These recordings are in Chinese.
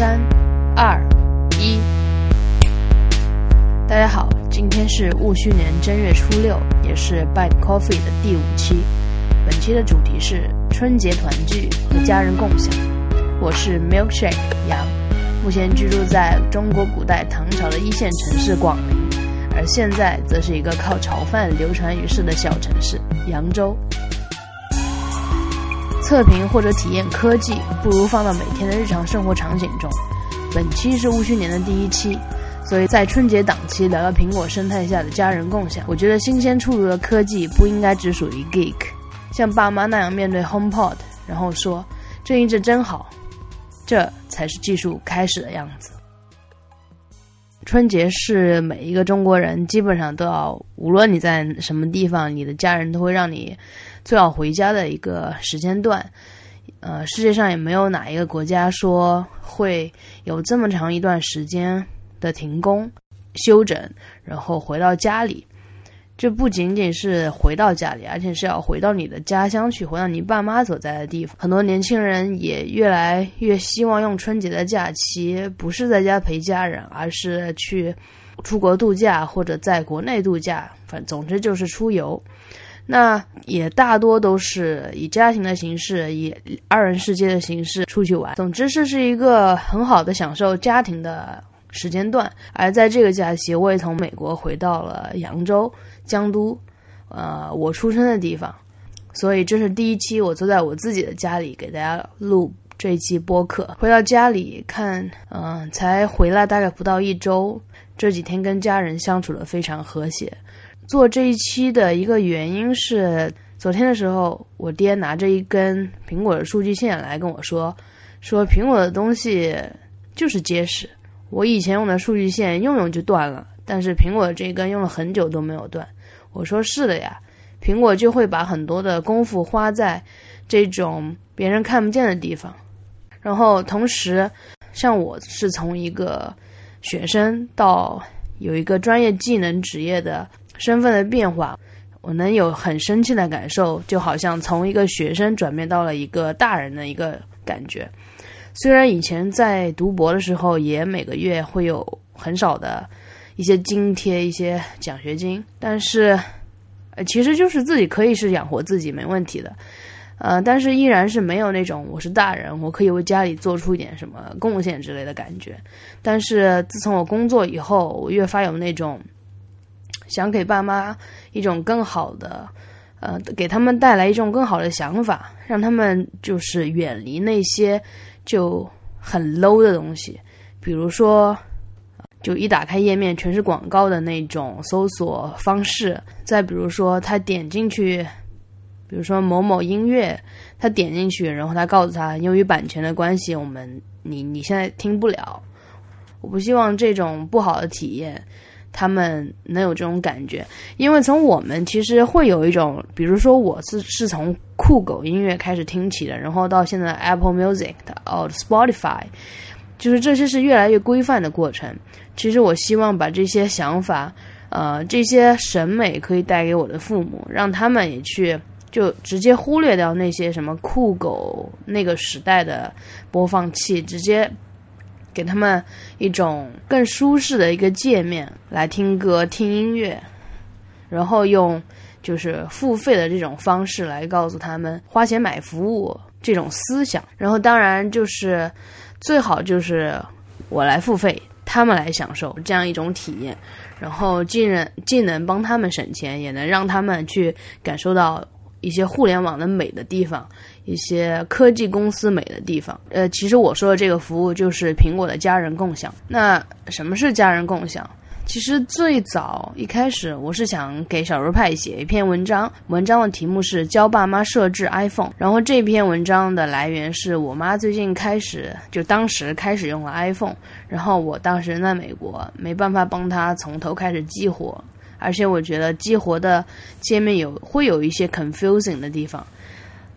三、二、一。大家好，今天是戊戌年正月初六，也是 Bad Coffee 的第五期。本期的主题是春节团聚和家人共享。我是 Milkshake 杨，目前居住在中国古代唐朝的一线城市广陵，而现在则是一个靠炒饭流传于世的小城市扬州。测评或者体验科技，不如放到每天的日常生活场景中。本期是戊戌年的第一期，所以在春节档期聊聊苹果生态下的家人共享。我觉得新鲜出炉的科技不应该只属于 geek，像爸妈那样面对 HomePod，然后说这音质真好，这才是技术开始的样子。春节是每一个中国人基本上都要，无论你在什么地方，你的家人都会让你。最好回家的一个时间段，呃，世界上也没有哪一个国家说会有这么长一段时间的停工、休整，然后回到家里。这不仅仅是回到家里，而且是要回到你的家乡去，回到你爸妈所在的地方。很多年轻人也越来越希望用春节的假期，不是在家陪家人，而是去出国度假，或者在国内度假，反总之就是出游。那也大多都是以家庭的形式，以二人世界的形式出去玩。总之，这是一个很好的享受家庭的时间段。而在这个假期，我也从美国回到了扬州江都，呃，我出生的地方。所以这是第一期，我坐在我自己的家里给大家录这一期播客。回到家里看，嗯，才回来大概不到一周，这几天跟家人相处的非常和谐。做这一期的一个原因是，昨天的时候，我爹拿着一根苹果的数据线来跟我说，说苹果的东西就是结实。我以前用的数据线用用就断了，但是苹果的这根用了很久都没有断。我说是的呀，苹果就会把很多的功夫花在这种别人看不见的地方。然后同时，像我是从一个学生到有一个专业技能职业的。身份的变化，我能有很深切的感受，就好像从一个学生转变到了一个大人的一个感觉。虽然以前在读博的时候，也每个月会有很少的一些津贴、一些奖学金，但是，呃，其实就是自己可以是养活自己没问题的，呃，但是依然是没有那种我是大人，我可以为家里做出一点什么贡献之类的感觉。但是自从我工作以后，我越发有那种。想给爸妈一种更好的，呃，给他们带来一种更好的想法，让他们就是远离那些就很 low 的东西，比如说，就一打开页面全是广告的那种搜索方式，再比如说他点进去，比如说某某音乐，他点进去，然后他告诉他，由于版权的关系，我们你你现在听不了，我不希望这种不好的体验。他们能有这种感觉，因为从我们其实会有一种，比如说我是是从酷狗音乐开始听起的，然后到现在 Apple Music 的哦 Spotify，就是这些是越来越规范的过程。其实我希望把这些想法，呃，这些审美可以带给我的父母，让他们也去就直接忽略掉那些什么酷狗那个时代的播放器，直接。给他们一种更舒适的一个界面来听歌、听音乐，然后用就是付费的这种方式来告诉他们花钱买服务这种思想。然后当然就是最好就是我来付费，他们来享受这样一种体验。然后既能既能帮他们省钱，也能让他们去感受到一些互联网的美的地方。一些科技公司美的地方，呃，其实我说的这个服务就是苹果的家人共享。那什么是家人共享？其实最早一开始，我是想给小肉派写一篇文章，文章的题目是教爸妈设置 iPhone。然后这篇文章的来源是我妈最近开始，就当时开始用了 iPhone，然后我当时在美国，没办法帮她从头开始激活，而且我觉得激活的界面有会有一些 confusing 的地方。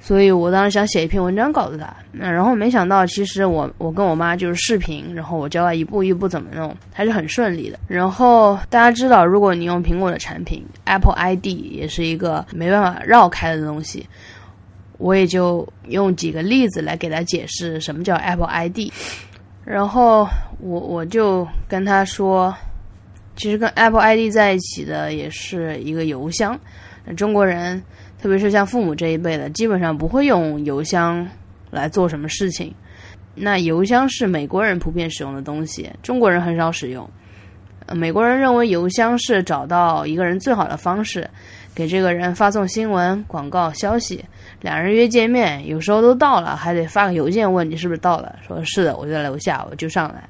所以我当时想写一篇文章告诉他，那然后没想到，其实我我跟我妈就是视频，然后我教她一步一步怎么弄，还是很顺利的。然后大家知道，如果你用苹果的产品，Apple ID 也是一个没办法绕开的东西。我也就用几个例子来给他解释什么叫 Apple ID。然后我我就跟他说，其实跟 Apple ID 在一起的也是一个邮箱。中国人，特别是像父母这一辈的，基本上不会用邮箱来做什么事情。那邮箱是美国人普遍使用的东西，中国人很少使用。美国人认为邮箱是找到一个人最好的方式，给这个人发送新闻、广告、消息。两人约见面，有时候都到了，还得发个邮件问你是不是到了。说是的，我就在楼下，我就上来。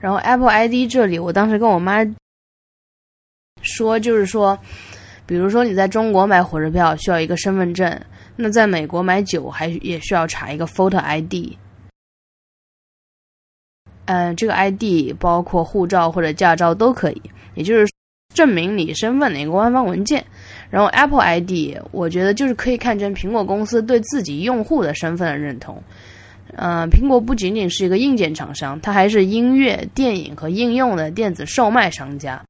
然后 Apple ID 这里，我当时跟我妈说，就是说，比如说你在中国买火车票需要一个身份证，那在美国买酒还也需要查一个 Photo ID。嗯，这个 ID 包括护照或者驾照都可以，也就是证明你身份的一个官方文件。然后 Apple ID，我觉得就是可以看成苹果公司对自己用户的身份的认同。嗯，苹果不仅仅是一个硬件厂商，它还是音乐、电影和应用的电子售卖商家。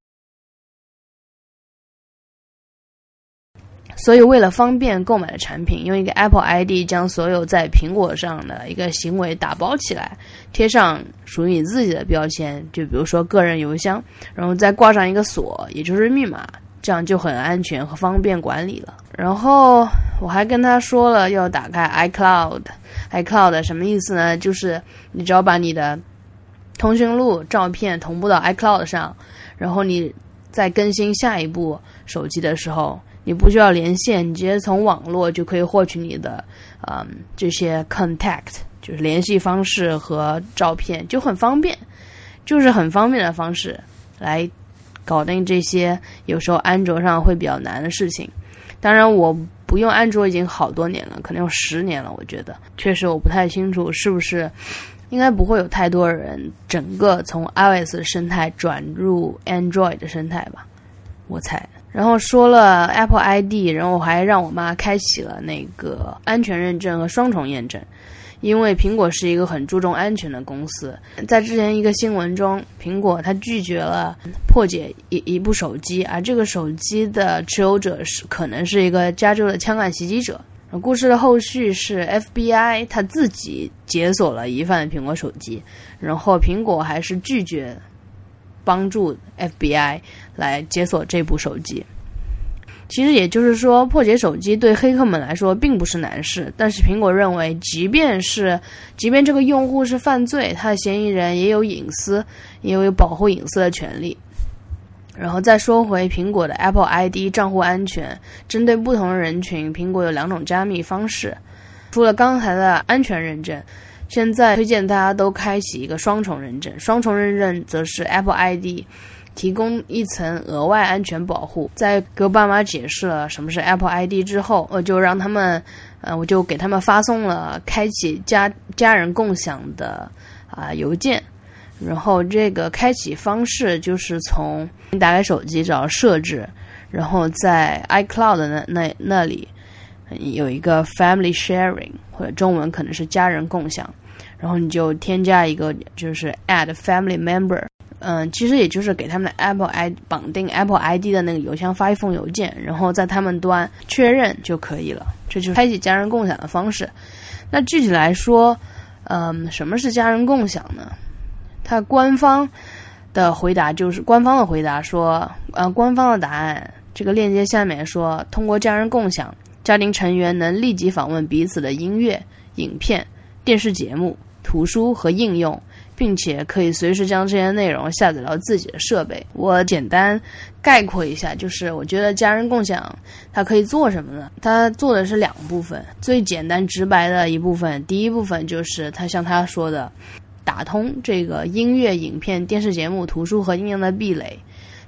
所以，为了方便购买的产品，用一个 Apple ID 将所有在苹果上的一个行为打包起来，贴上属于你自己的标签，就比如说个人邮箱，然后再挂上一个锁，也就是密码，这样就很安全和方便管理了。然后我还跟他说了要打开 iCloud，iCloud 什么意思呢？就是你只要把你的通讯录、照片同步到 iCloud 上，然后你在更新下一部手机的时候。你不需要连线，你直接从网络就可以获取你的，嗯，这些 contact 就是联系方式和照片，就很方便，就是很方便的方式来搞定这些有时候安卓上会比较难的事情。当然，我不用安卓已经好多年了，可能有十年了。我觉得确实我不太清楚是不是应该不会有太多人整个从 iOS 生态转入 Android 的生态吧，我猜。然后说了 Apple ID，然后还让我妈开启了那个安全认证和双重验证，因为苹果是一个很注重安全的公司。在之前一个新闻中，苹果它拒绝了破解一一部手机，而这个手机的持有者是可能是一个加州的枪案袭击者。故事的后续是 FBI 他自己解锁了疑犯的苹果手机，然后苹果还是拒绝。帮助 FBI 来解锁这部手机。其实也就是说，破解手机对黑客们来说并不是难事。但是苹果认为，即便是即便这个用户是犯罪，他的嫌疑人也有隐私，也有保护隐私的权利。然后再说回苹果的 Apple ID 账户安全，针对不同人群，苹果有两种加密方式。除了刚才的安全认证。现在推荐大家都开启一个双重认证，双重认证则是 Apple ID 提供一层额外安全保护。在给我爸妈解释了什么是 Apple ID 之后，我就让他们，呃，我就给他们发送了开启家家人共享的啊邮件。然后这个开启方式就是从你打开手机找设置，然后在 iCloud 那那那里有一个 Family Sharing，或者中文可能是家人共享。然后你就添加一个，就是 add family member，嗯，其实也就是给他们的 Apple ID 绑定 Apple ID 的那个邮箱发一封邮件，然后在他们端确认就可以了。这就是开启家人共享的方式。那具体来说，嗯，什么是家人共享呢？它官方的回答就是官方的回答说，呃，官方的答案，这个链接下面说，通过家人共享，家庭成员能立即访问彼此的音乐、影片、电视节目。图书和应用，并且可以随时将这些内容下载到自己的设备。我简单概括一下，就是我觉得家人共享它可以做什么呢？它做的是两部分，最简单直白的一部分，第一部分就是它像他说的，打通这个音乐、影片、电视节目、图书和应用的壁垒，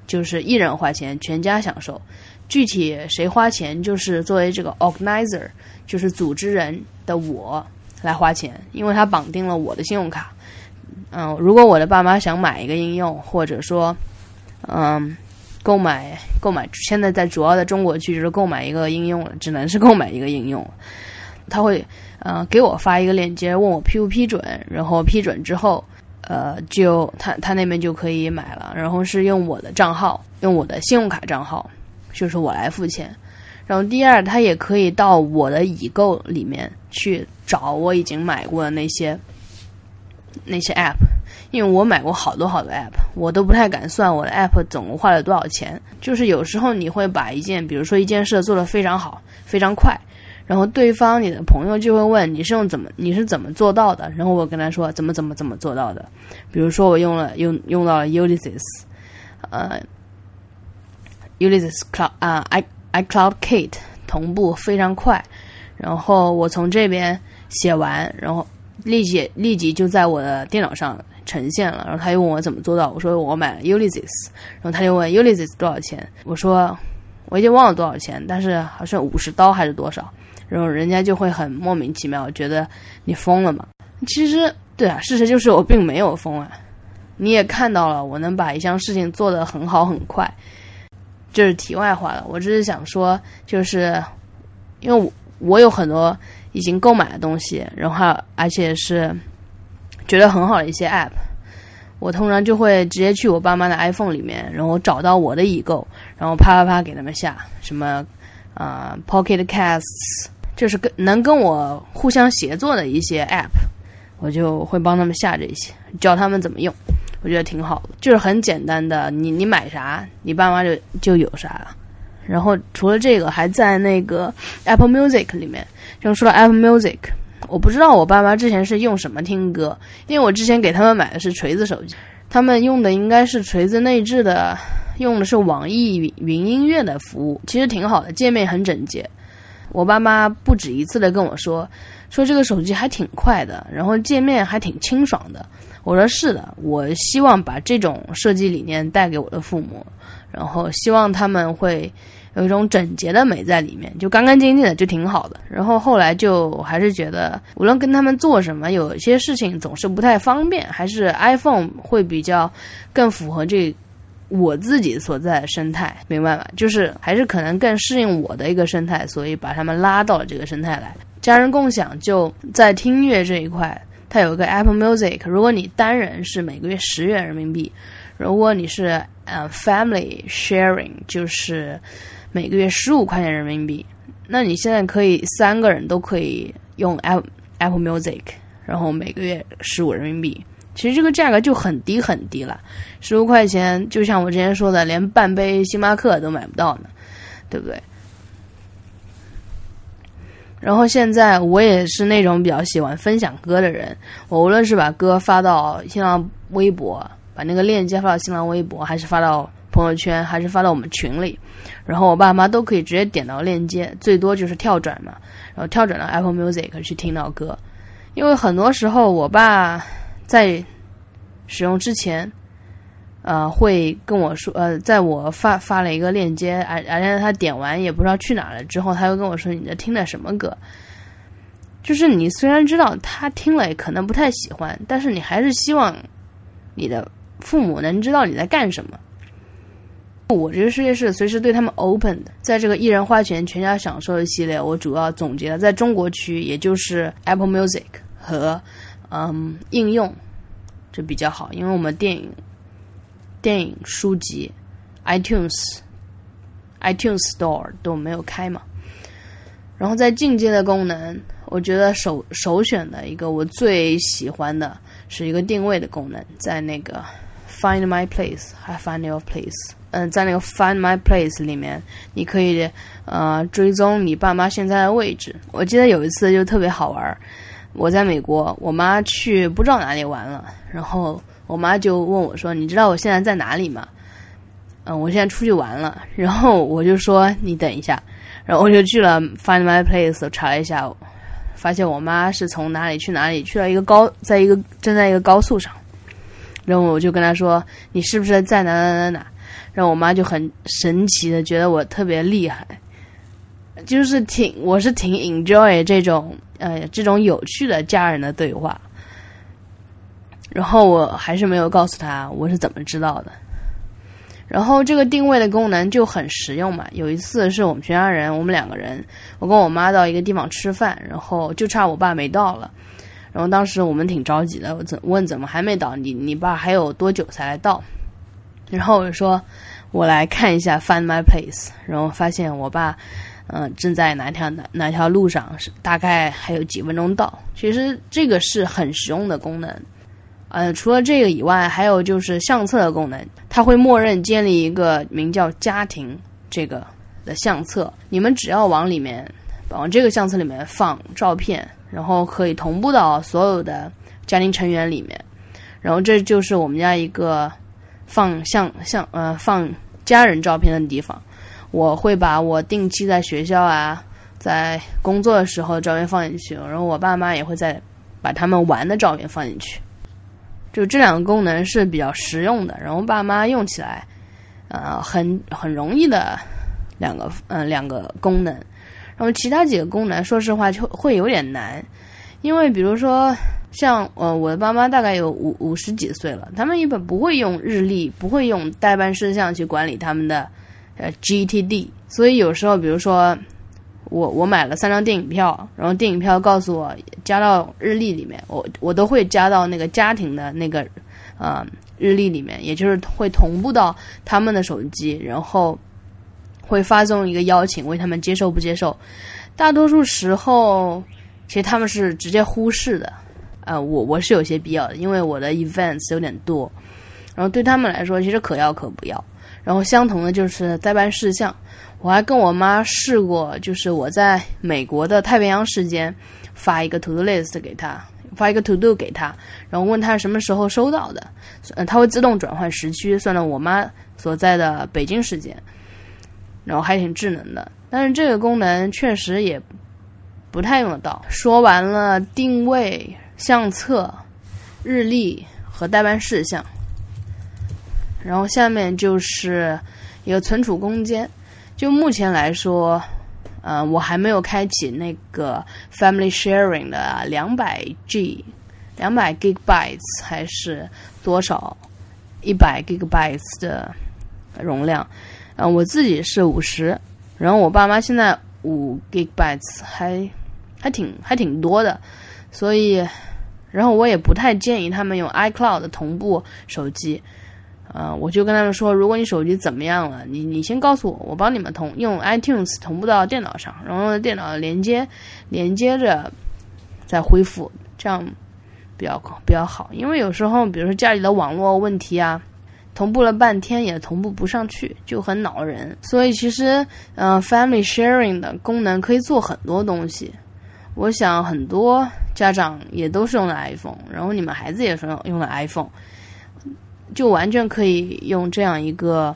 就是一人花钱，全家享受。具体谁花钱，就是作为这个 organizer，就是组织人的我。来花钱，因为它绑定了我的信用卡。嗯，如果我的爸妈想买一个应用，或者说，嗯，购买购买，现在在主要的中国区就是购买一个应用了，只能是购买一个应用。他会呃给我发一个链接，问我批不批准，然后批准之后，呃，就他他那边就可以买了。然后是用我的账号，用我的信用卡账号，就是我来付钱。然后第二，他也可以到我的已购里面去找我已经买过的那些那些 app，因为我买过好多好多 app，我都不太敢算我的 app 总共花了多少钱。就是有时候你会把一件，比如说一件事做得非常好，非常快，然后对方你的朋友就会问你是用怎么你是怎么做到的，然后我跟他说怎么怎么怎么做到的。比如说我用了用用到了 Ulysses，呃，Ulysses Cloud 啊，i iCloud Kate 同步非常快，然后我从这边写完，然后。立即立即就在我的电脑上呈现了，然后他又问我怎么做到，我说我买了 Ulysses，然后他就问 Ulysses 多少钱，我说我已经忘了多少钱，但是好像五十刀还是多少，然后人家就会很莫名其妙，觉得你疯了嘛。其实对啊，事实就是我并没有疯啊。你也看到了，我能把一项事情做得很好很快，这是题外话了。我只是想说，就是因为我我有很多。已经购买的东西，然后而且是觉得很好的一些 App，我通常就会直接去我爸妈的 iPhone 里面，然后找到我的已购，然后啪啪啪给他们下什么啊 Pocket Casts，就是跟能跟我互相协作的一些 App，我就会帮他们下这些，教他们怎么用，我觉得挺好的，就是很简单的，你你买啥，你爸妈就就有啥了。然后除了这个，还在那个 Apple Music 里面。就说到 Apple Music，我不知道我爸妈之前是用什么听歌，因为我之前给他们买的是锤子手机，他们用的应该是锤子内置的，用的是网易云云音乐的服务，其实挺好的，界面很整洁。我爸妈不止一次的跟我说，说这个手机还挺快的，然后界面还挺清爽的。我说是的，我希望把这种设计理念带给我的父母，然后希望他们会。有一种整洁的美在里面，就干干净净的，就挺好的。然后后来就还是觉得，无论跟他们做什么，有些事情总是不太方便，还是 iPhone 会比较更符合这我自己所在的生态，明白吧？就是还是可能更适应我的一个生态，所以把他们拉到了这个生态来。家人共享就在听音乐这一块，它有一个 Apple Music，如果你单人是每个月十元人民币，如果你是呃 Family Sharing，就是。每个月十五块钱人民币，那你现在可以三个人都可以用 Apple Apple Music，然后每个月十五人民币，其实这个价格就很低很低了，十五块钱就像我之前说的，连半杯星巴克都买不到呢，对不对？然后现在我也是那种比较喜欢分享歌的人，我无论是把歌发到新浪微博，把那个链接发到新浪微博，还是发到朋友圈，还是发到我们群里。然后我爸妈都可以直接点到链接，最多就是跳转嘛，然后跳转到 Apple Music 去听到歌。因为很多时候我爸在使用之前，呃，会跟我说，呃，在我发发了一个链接，而而且他点完也不知道去哪了之后，他又跟我说你在听的什么歌。就是你虽然知道他听了可能不太喜欢，但是你还是希望你的父母能知道你在干什么。我这个世界是随时对他们 open 的。在这个一人花钱全家享受的系列，我主要总结了在中国区，也就是 Apple Music 和嗯应用，这比较好，因为我们电影、电影、书籍、iTunes、iTunes Store 都没有开嘛。然后在进阶的功能，我觉得首首选的一个我最喜欢的是一个定位的功能，在那个 Find My Place 还 Find Your Place。嗯，在那个 Find My Place 里面，你可以呃追踪你爸妈现在的位置。我记得有一次就特别好玩，我在美国，我妈去不知道哪里玩了，然后我妈就问我说：“你知道我现在在哪里吗？”嗯，我现在出去玩了，然后我就说：“你等一下。”然后我就去了 Find My Place 查了一下，发现我妈是从哪里去哪里，去了一个高，在一个正在一个高速上，然后我就跟她说：“你是不是在哪哪哪哪？”然后我妈就很神奇的觉得我特别厉害，就是挺我是挺 enjoy 这种呃这种有趣的家人的对话，然后我还是没有告诉他我是怎么知道的，然后这个定位的功能就很实用嘛。有一次是我们全家人，我们两个人，我跟我妈到一个地方吃饭，然后就差我爸没到了，然后当时我们挺着急的，我怎问怎么还没到？你你爸还有多久才来到？然后我就说，我来看一下 Find My Place，然后发现我爸，嗯，正在哪条哪哪条路上，是大概还有几分钟到。其实这个是很实用的功能，呃，除了这个以外，还有就是相册的功能，它会默认建立一个名叫“家庭”这个的相册。你们只要往里面，往这个相册里面放照片，然后可以同步到所有的家庭成员里面。然后这就是我们家一个放相相呃放家人照片的地方。我会把我定期在学校啊，在工作的时候照片放进去，然后我爸妈也会在把他们玩的照片放进去。就这两个功能是比较实用的，然后爸妈用起来，呃，很很容易的两个，嗯，两个功能。然后其他几个功能，说实话就会有点难，因为比如说像呃，我的爸妈大概有五五十几岁了，他们一般不会用日历，不会用代办事项去管理他们的呃 GTD，所以有时候比如说。我我买了三张电影票，然后电影票告诉我加到日历里面，我我都会加到那个家庭的那个呃日历里面，也就是会同步到他们的手机，然后会发送一个邀请，问他们接受不接受。大多数时候，其实他们是直接忽视的。呃，我我是有些必要的，因为我的 events 有点多，然后对他们来说，其实可要可不要。然后相同的就是代办事项。我还跟我妈试过，就是我在美国的太平洋时间发一个 to do list 给她，发一个 to do 给她，然后问她什么时候收到的，嗯，她会自动转换时区，算到我妈所在的北京时间，然后还挺智能的。但是这个功能确实也不太用得到。说完了定位、相册、日历和代办事项，然后下面就是一个存储空间。就目前来说，呃，我还没有开启那个 Family Sharing 的两百 G、两百 Gigabytes 还是多少一百 Gigabytes 的容量。啊，我自己是五十，然后我爸妈现在五 Gigabytes 还还挺还挺多的，所以，然后我也不太建议他们用 iCloud 同步手机。呃，我就跟他们说，如果你手机怎么样了，你你先告诉我，我帮你们同用 iTunes 同步到电脑上，然后电脑连接连接着再恢复，这样比较比较好。因为有时候，比如说家里的网络问题啊，同步了半天也同步不上去，就很恼人。所以其实，嗯，Family Sharing 的功能可以做很多东西。我想很多家长也都是用的 iPhone，然后你们孩子也是用用的 iPhone。就完全可以用这样一个，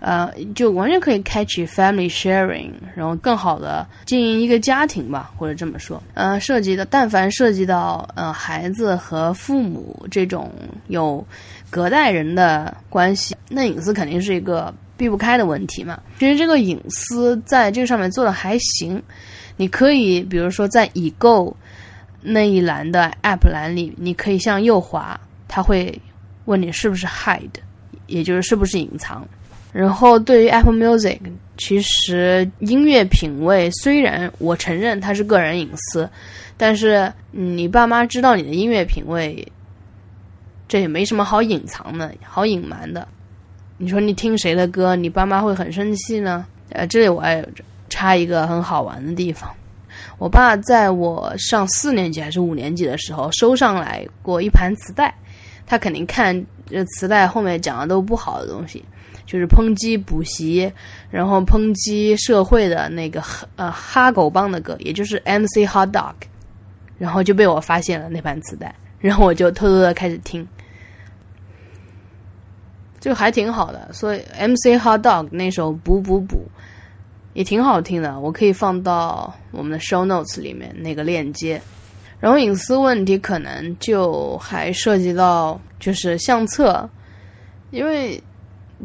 呃，就完全可以开启 family sharing，然后更好的经营一个家庭吧，或者这么说，呃，涉及的但凡涉及到呃孩子和父母这种有隔代人的关系，那隐私肯定是一个避不开的问题嘛。其实这个隐私在这个上面做的还行，你可以比如说在已购那一栏的 app 栏里，你可以向右滑，它会。问你是不是 hide，也就是是不是隐藏。然后对于 Apple Music，其实音乐品味虽然我承认它是个人隐私，但是你爸妈知道你的音乐品味，这也没什么好隐藏的好隐瞒的。你说你听谁的歌，你爸妈会很生气呢？呃，这里我还插一个很好玩的地方，我爸在我上四年级还是五年级的时候收上来过一盘磁带。他肯定看这磁带后面讲的都不好的东西，就是抨击补习，然后抨击社会的那个呃哈狗帮的歌，也就是 MC Hot Dog，然后就被我发现了那盘磁带，然后我就偷偷的开始听，就还挺好的。所以 MC Hot Dog 那首补补补也挺好听的，我可以放到我们的 Show Notes 里面那个链接。然后隐私问题可能就还涉及到就是相册，因为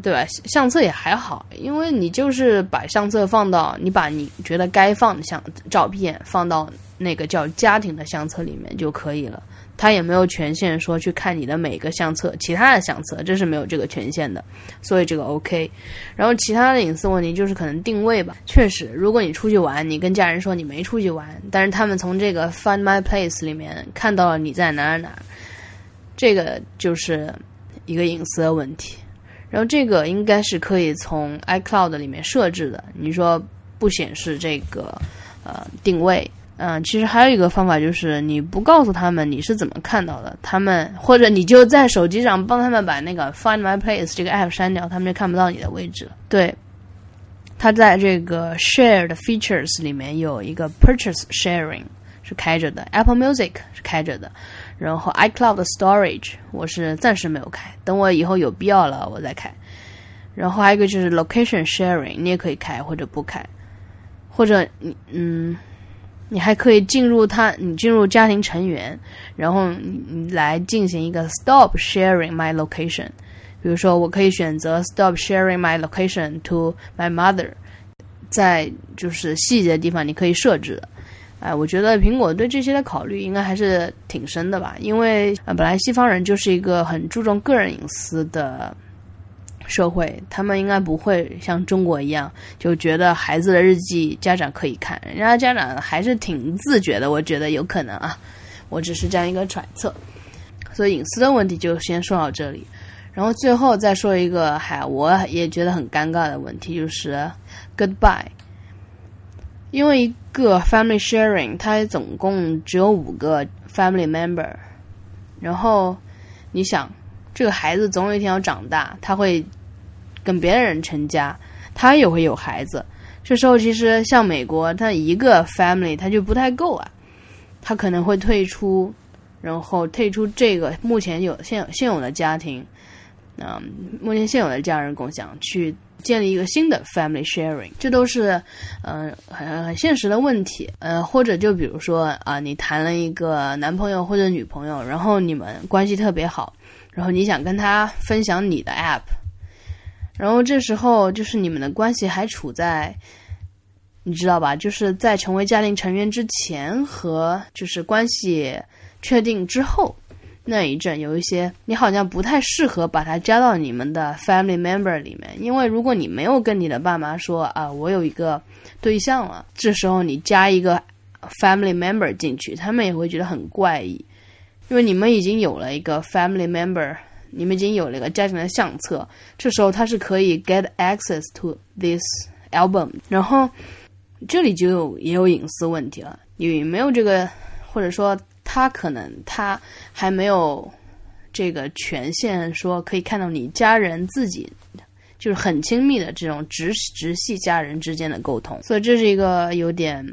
对吧？相册也还好，因为你就是把相册放到你把你觉得该放的相照片放到那个叫家庭的相册里面就可以了。他也没有权限说去看你的每个相册，其他的相册这是没有这个权限的，所以这个 OK。然后其他的隐私问题就是可能定位吧，确实，如果你出去玩，你跟家人说你没出去玩，但是他们从这个 Find My Place 里面看到了你在哪儿哪儿，这个就是一个隐私的问题。然后这个应该是可以从 iCloud 里面设置的，你说不显示这个呃定位。嗯，其实还有一个方法就是你不告诉他们你是怎么看到的，他们或者你就在手机上帮他们把那个 Find My Place 这个 app 删掉，他们就看不到你的位置了。对，它在这个 Shared Features 里面有一个 Purchase Sharing 是开着的，Apple Music 是开着的，然后 iCloud Storage 我是暂时没有开，等我以后有必要了我再开。然后还有一个就是 Location Sharing，你也可以开或者不开，或者你嗯。你还可以进入他，你进入家庭成员，然后你你来进行一个 stop sharing my location。比如说，我可以选择 stop sharing my location to my mother。在就是细节的地方，你可以设置的。哎，我觉得苹果对这些的考虑应该还是挺深的吧，因为呃本来西方人就是一个很注重个人隐私的。社会，他们应该不会像中国一样，就觉得孩子的日记家长可以看，人家家长还是挺自觉的。我觉得有可能啊，我只是这样一个揣测。所以隐私的问题就先说到这里，然后最后再说一个还我也觉得很尴尬的问题，就是 goodbye。因为一个 family sharing，它总共只有五个 family member，然后你想。这个孩子总有一天要长大，他会跟别的人成家，他也会有孩子。这时候其实像美国，他一个 family 他就不太够啊，他可能会退出，然后退出这个目前有现现有的家庭，嗯，目前现有的家人共享，去建立一个新的 family sharing，这都是嗯很很现实的问题。呃，或者就比如说啊，你谈了一个男朋友或者女朋友，然后你们关系特别好。然后你想跟他分享你的 app，然后这时候就是你们的关系还处在，你知道吧？就是在成为家庭成员之前和就是关系确定之后那一阵，有一些你好像不太适合把他加到你们的 family member 里面，因为如果你没有跟你的爸妈说啊，我有一个对象了，这时候你加一个 family member 进去，他们也会觉得很怪异。因为你们已经有了一个 family member，你们已经有了一个家庭的相册，这时候他是可以 get access to this album。然后这里就有也有隐私问题了，有没有这个，或者说他可能他还没有这个权限，说可以看到你家人自己就是很亲密的这种直直系家人之间的沟通，所以这是一个有点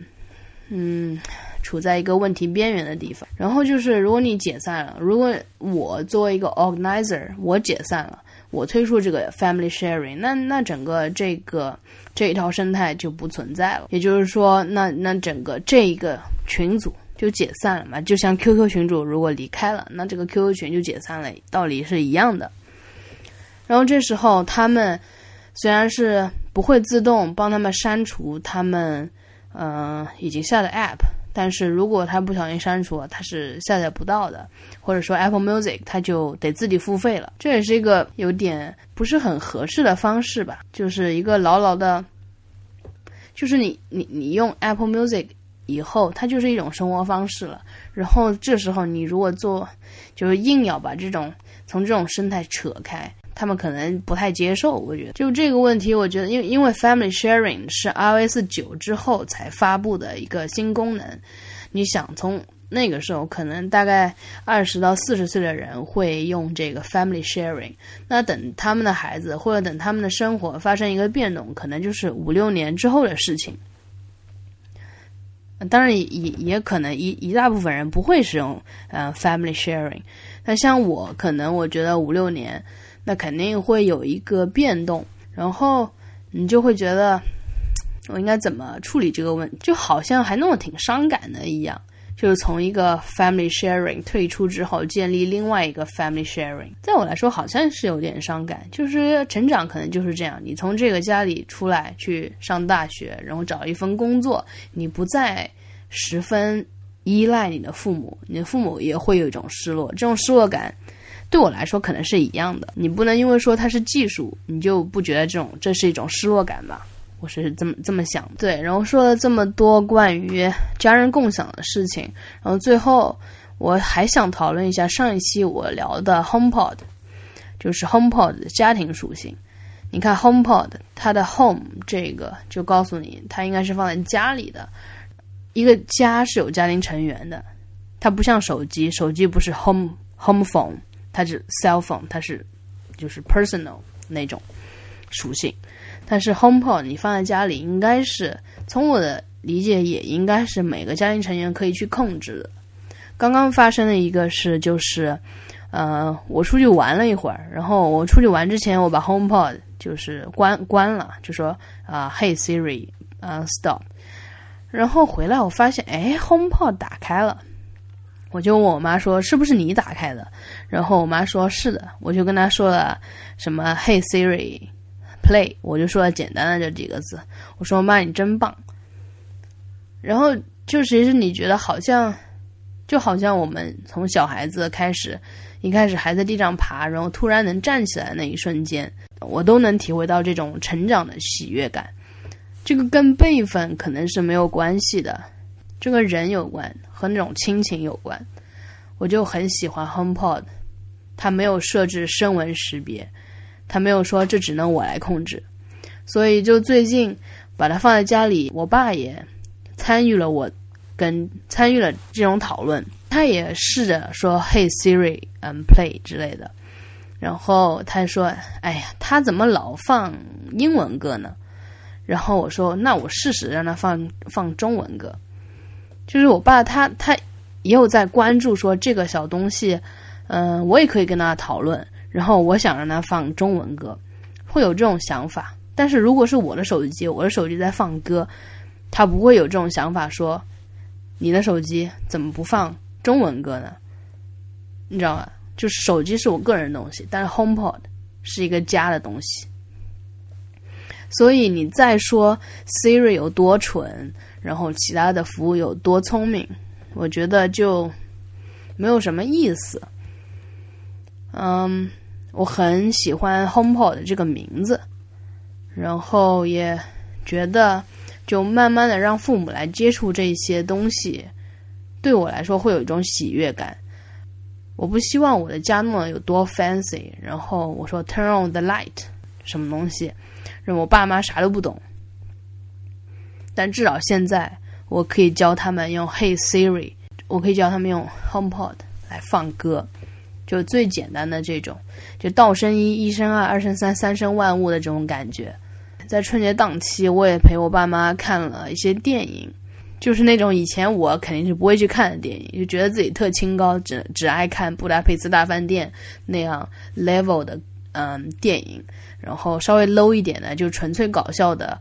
嗯。处在一个问题边缘的地方。然后就是，如果你解散了，如果我作为一个 organizer，我解散了，我退出这个 family sharing，那那整个这个这一套生态就不存在了。也就是说，那那整个这一个群组就解散了嘛？就像 QQ 群主如果离开了，那这个 QQ 群就解散了，道理是一样的。然后这时候他们虽然是不会自动帮他们删除他们嗯已经下的 app。但是如果他不小心删除了，他是下载不到的，或者说 Apple Music 他就得自己付费了，这也是一个有点不是很合适的方式吧，就是一个牢牢的，就是你你你用 Apple Music 以后，它就是一种生活方式了，然后这时候你如果做，就是硬要把这种从这种生态扯开。他们可能不太接受，我觉得就这个问题，我觉得因为因为 Family Sharing 是 iOS 九之后才发布的一个新功能，你想从那个时候，可能大概二十到四十岁的人会用这个 Family Sharing，那等他们的孩子或者等他们的生活发生一个变动，可能就是五六年之后的事情。当然也也可能一一大部分人不会使用呃 Family Sharing，那像我可能我觉得五六年。那肯定会有一个变动，然后你就会觉得我应该怎么处理这个问题，就好像还弄得挺伤感的一样。就是从一个 family sharing 退出之后，建立另外一个 family sharing，在我来说好像是有点伤感。就是成长可能就是这样，你从这个家里出来去上大学，然后找一份工作，你不再十分依赖你的父母，你的父母也会有一种失落，这种失落感。对我来说可能是一样的，你不能因为说它是技术，你就不觉得这种这是一种失落感吧？我是这么这么想。对，然后说了这么多关于家人共享的事情，然后最后我还想讨论一下上一期我聊的 HomePod，就是 HomePod 的家庭属性。你看 HomePod 它的 Home 这个就告诉你它应该是放在家里的，一个家是有家庭成员的，它不像手机，手机不是 home home phone，它是 cell phone，它是就是 personal 那种属性。但是 HomePod 你放在家里，应该是从我的理解，也应该是每个家庭成员可以去控制的。刚刚发生的一个是，就是，呃，我出去玩了一会儿，然后我出去玩之前，我把 HomePod 就是关关了，就说啊，Hey Siri，呃，Stop。然后回来我发现，哎，HomePod 打开了，我就问我妈说，是不是你打开的？然后我妈说是的，我就跟她说了什么，Hey Siri。play，我就说了简单的这几个字。我说妈，你真棒。然后就其实你觉得好像，就好像我们从小孩子开始，一开始还在地上爬，然后突然能站起来那一瞬间，我都能体会到这种成长的喜悦感。这个跟辈分可能是没有关系的，这个人有关，和那种亲情有关。我就很喜欢 HomePod，它没有设置声纹识别。他没有说这只能我来控制，所以就最近把它放在家里，我爸也参与了我跟参与了这种讨论，他也试着说 “Hey Siri”，嗯，play 之类的，然后他说：“哎呀，他怎么老放英文歌呢？”然后我说：“那我试试让他放放中文歌。”就是我爸他他也有在关注说这个小东西，嗯，我也可以跟他讨论。然后我想让他放中文歌，会有这种想法。但是如果是我的手机，我的手机在放歌，他不会有这种想法，说你的手机怎么不放中文歌呢？你知道吗？就是手机是我个人的东西，但是 HomePod 是一个家的东西。所以你再说 Siri 有多蠢，然后其他的服务有多聪明，我觉得就没有什么意思。嗯。我很喜欢 HomePod 这个名字，然后也觉得，就慢慢的让父母来接触这些东西，对我来说会有一种喜悦感。我不希望我的家弄得有多 fancy，然后我说 Turn on the light，什么东西，让我爸妈啥都不懂。但至少现在，我可以教他们用 Hey Siri，我可以教他们用 HomePod 来放歌。就最简单的这种，就道生一，一生二，二生三，三生万物的这种感觉。在春节档期，我也陪我爸妈看了一些电影，就是那种以前我肯定是不会去看的电影，就觉得自己特清高，只只爱看《布达佩斯大饭店》那样 level 的嗯电影，然后稍微 low 一点的，就纯粹搞笑的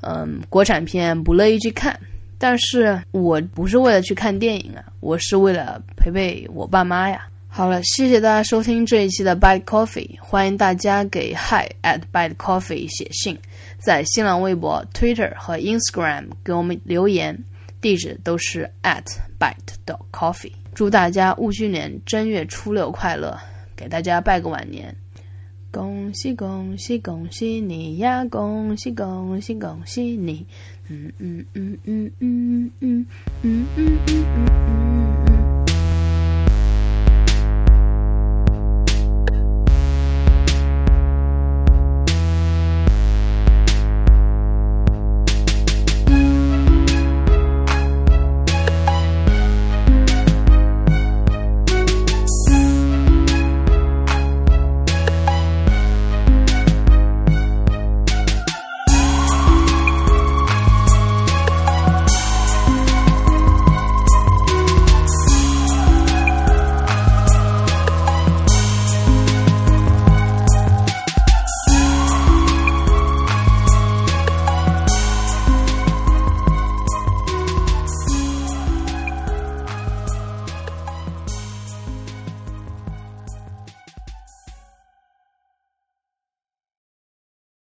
嗯国产片不乐意去看。但是我不是为了去看电影啊，我是为了陪陪我爸妈呀。好了，谢谢大家收听这一期的 Byte Coffee，欢迎大家给 Hi at Byte Coffee 写信，在新浪微博、Twitter 和 Instagram 给我们留言，地址都是 at Bite 的 Coffee。祝大家戊戌年正月初六快乐，给大家拜个晚年，恭喜恭喜恭喜你呀，恭喜恭喜恭喜你，嗯嗯嗯嗯嗯嗯嗯嗯嗯嗯。